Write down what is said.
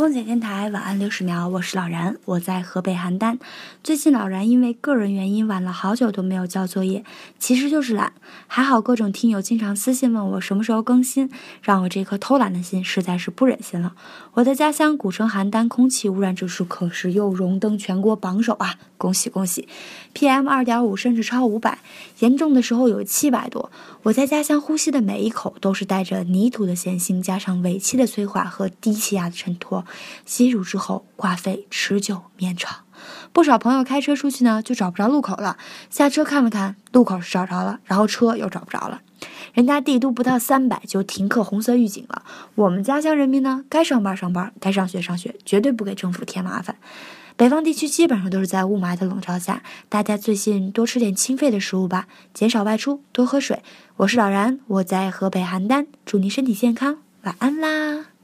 空姐电台晚安六十秒，我是老然，我在河北邯郸。最近老然因为个人原因晚了好久都没有交作业，其实就是懒。还好各种听友经常私信问我什么时候更新，让我这颗偷懒的心实在是不忍心了。我的家乡古城邯郸空气污染指数可是又荣登全国榜首啊！恭喜恭喜！PM 二点五甚至超五百，严重的时候有七百多。我在家乡呼吸的每一口都是带着泥土的咸腥，加上尾气的催化和低气压的衬托。吸入之后，挂肺持久绵长。不少朋友开车出去呢，就找不着路口了。下车看了看，路口是找着了，然后车又找不着了。人家帝都不到三百就停课红色预警了。我们家乡人民呢，该上班上班，该上学上学，绝对不给政府添麻烦。北方地区基本上都是在雾霾的笼罩下，大家最近多吃点清肺的食物吧，减少外出，多喝水。我是老然，我在河北邯郸，祝您身体健康，晚安啦。